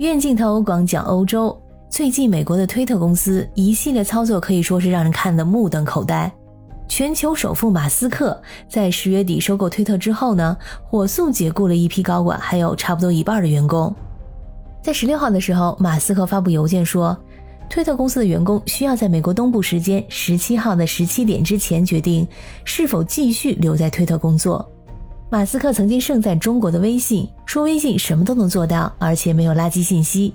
院镜头广讲欧洲，最近美国的推特公司一系列操作可以说是让人看得目瞪口呆。全球首富马斯克在十月底收购推特之后呢，火速解雇了一批高管，还有差不多一半的员工。在十六号的时候，马斯克发布邮件说，推特公司的员工需要在美国东部时间十七号的十七点之前决定是否继续留在推特工作。马斯克曾经盛赞中国的微信，说微信什么都能做到，而且没有垃圾信息。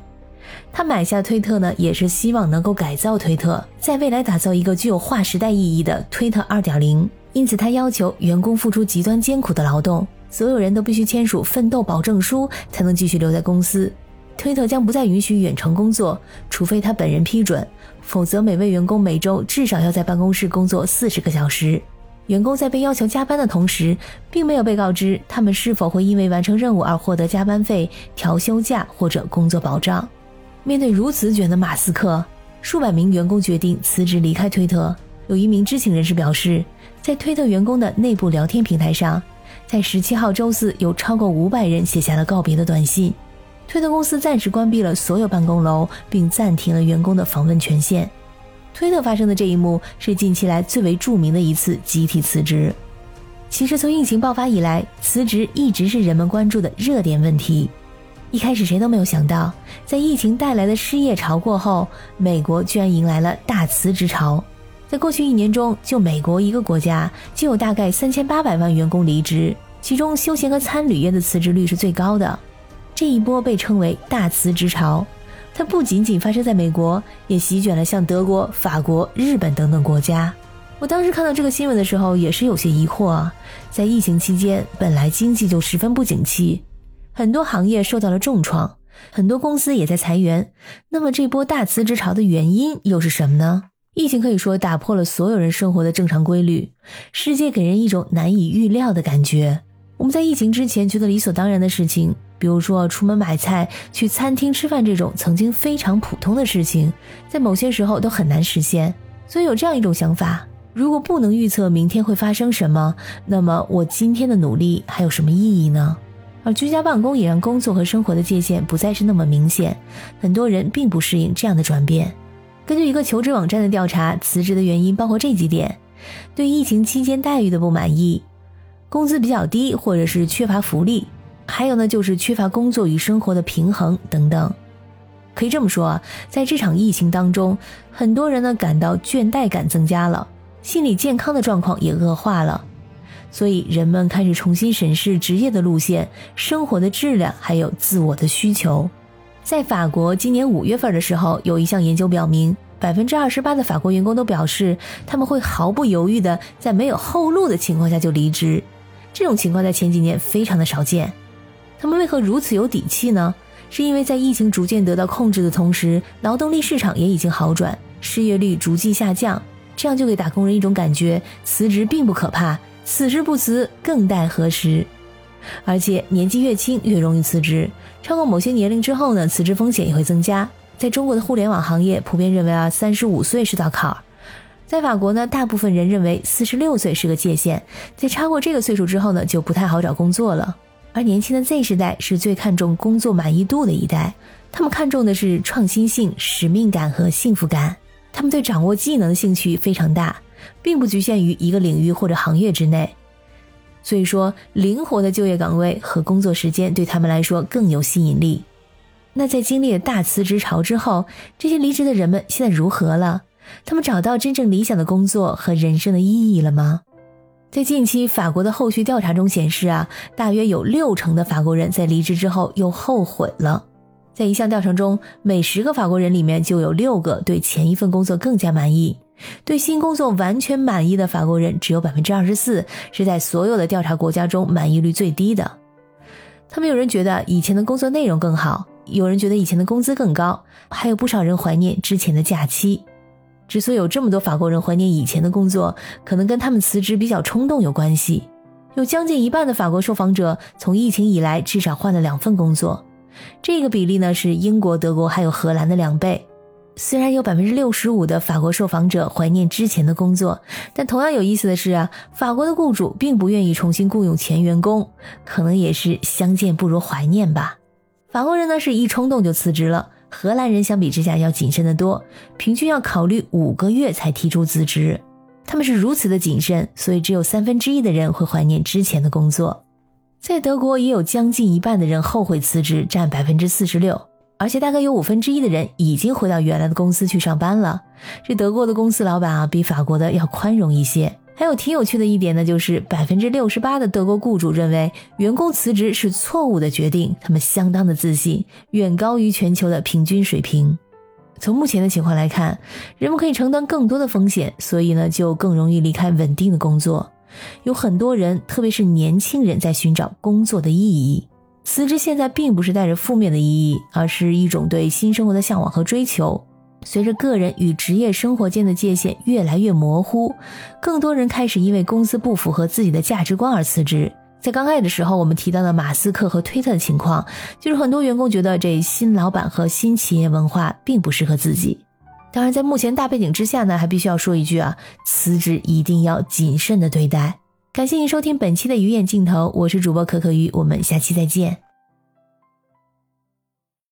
他买下推特呢，也是希望能够改造推特，在未来打造一个具有划时代意义的推特2.0。因此，他要求员工付出极端艰苦的劳动，所有人都必须签署奋斗保证书才能继续留在公司。推特将不再允许远程工作，除非他本人批准，否则每位员工每周至少要在办公室工作四十个小时。员工在被要求加班的同时，并没有被告知他们是否会因为完成任务而获得加班费、调休假或者工作保障。面对如此卷的马斯克，数百名员工决定辞职离开推特。有一名知情人士表示，在推特员工的内部聊天平台上，在十七号周四有超过五百人写下了告别的短信。推特公司暂时关闭了所有办公楼，并暂停了员工的访问权限。推特发生的这一幕是近期来最为著名的一次集体辞职。其实从疫情爆发以来，辞职一直是人们关注的热点问题。一开始谁都没有想到，在疫情带来的失业潮过后，美国居然迎来了大辞职潮。在过去一年中，就美国一个国家就有大概三千八百万员工离职，其中休闲和餐旅业的辞职率是最高的。这一波被称为大辞职潮。它不仅仅发生在美国，也席卷了像德国、法国、日本等等国家。我当时看到这个新闻的时候，也是有些疑惑啊。在疫情期间，本来经济就十分不景气，很多行业受到了重创，很多公司也在裁员。那么这波大辞职潮的原因又是什么呢？疫情可以说打破了所有人生活的正常规律，世界给人一种难以预料的感觉。我们在疫情之前觉得理所当然的事情。比如说，出门买菜、去餐厅吃饭这种曾经非常普通的事情，在某些时候都很难实现。所以有这样一种想法：如果不能预测明天会发生什么，那么我今天的努力还有什么意义呢？而居家办公也让工作和生活的界限不再是那么明显，很多人并不适应这样的转变。根据一个求职网站的调查，辞职的原因包括这几点：对疫情期间待遇的不满意，工资比较低，或者是缺乏福利。还有呢，就是缺乏工作与生活的平衡等等。可以这么说啊，在这场疫情当中，很多人呢感到倦怠感增加了，心理健康的状况也恶化了，所以人们开始重新审视职业的路线、生活的质量，还有自我的需求。在法国，今年五月份的时候，有一项研究表明，百分之二十八的法国员工都表示，他们会毫不犹豫的在没有后路的情况下就离职。这种情况在前几年非常的少见。他们为何如此有底气呢？是因为在疫情逐渐得到控制的同时，劳动力市场也已经好转，失业率逐季下降，这样就给打工人一种感觉：辞职并不可怕，此时不辞更待何时？而且年纪越轻越容易辞职，超过某些年龄之后呢，辞职风险也会增加。在中国的互联网行业，普遍认为啊，三十五岁是道坎儿；在法国呢，大部分人认为四十六岁是个界限，在超过这个岁数之后呢，就不太好找工作了。而年轻的 Z 时代是最看重工作满意度的一代，他们看重的是创新性、使命感和幸福感。他们对掌握技能的兴趣非常大，并不局限于一个领域或者行业之内。所以说，灵活的就业岗位和工作时间对他们来说更有吸引力。那在经历了大辞职潮之后，这些离职的人们现在如何了？他们找到真正理想的工作和人生的意义了吗？在近期法国的后续调查中显示啊，大约有六成的法国人在离职之后又后悔了。在一项调查中，每十个法国人里面就有六个对前一份工作更加满意，对新工作完全满意的法国人只有百分之二十四，是在所有的调查国家中满意率最低的。他们有人觉得以前的工作内容更好，有人觉得以前的工资更高，还有不少人怀念之前的假期。之所以有这么多法国人怀念以前的工作，可能跟他们辞职比较冲动有关系。有将近一半的法国受访者从疫情以来至少换了两份工作，这个比例呢是英国、德国还有荷兰的两倍。虽然有百分之六十五的法国受访者怀念之前的工作，但同样有意思的是啊，法国的雇主并不愿意重新雇佣前员工，可能也是相见不如怀念吧。法国人呢是一冲动就辞职了，荷兰人相比之下要谨慎得多，平均要考虑五个月才提出辞职。他们是如此的谨慎，所以只有三分之一的人会怀念之前的工作。在德国，也有将近一半的人后悔辞职，占百分之四十六，而且大概有五分之一的人已经回到原来的公司去上班了。这德国的公司老板啊，比法国的要宽容一些。还有挺有趣的一点呢，就是百分之六十八的德国雇主认为员工辞职是错误的决定，他们相当的自信，远高于全球的平均水平。从目前的情况来看，人们可以承担更多的风险，所以呢就更容易离开稳定的工作。有很多人，特别是年轻人，在寻找工作的意义。辞职现在并不是带着负面的意义，而是一种对新生活的向往和追求。随着个人与职业生活间的界限越来越模糊，更多人开始因为公司不符合自己的价值观而辞职。在刚开始的时候，我们提到的马斯克和推特的情况，就是很多员工觉得这新老板和新企业文化并不适合自己。当然，在目前大背景之下呢，还必须要说一句啊，辞职一定要谨慎的对待。感谢您收听本期的鱼眼镜头，我是主播可可鱼，我们下期再见。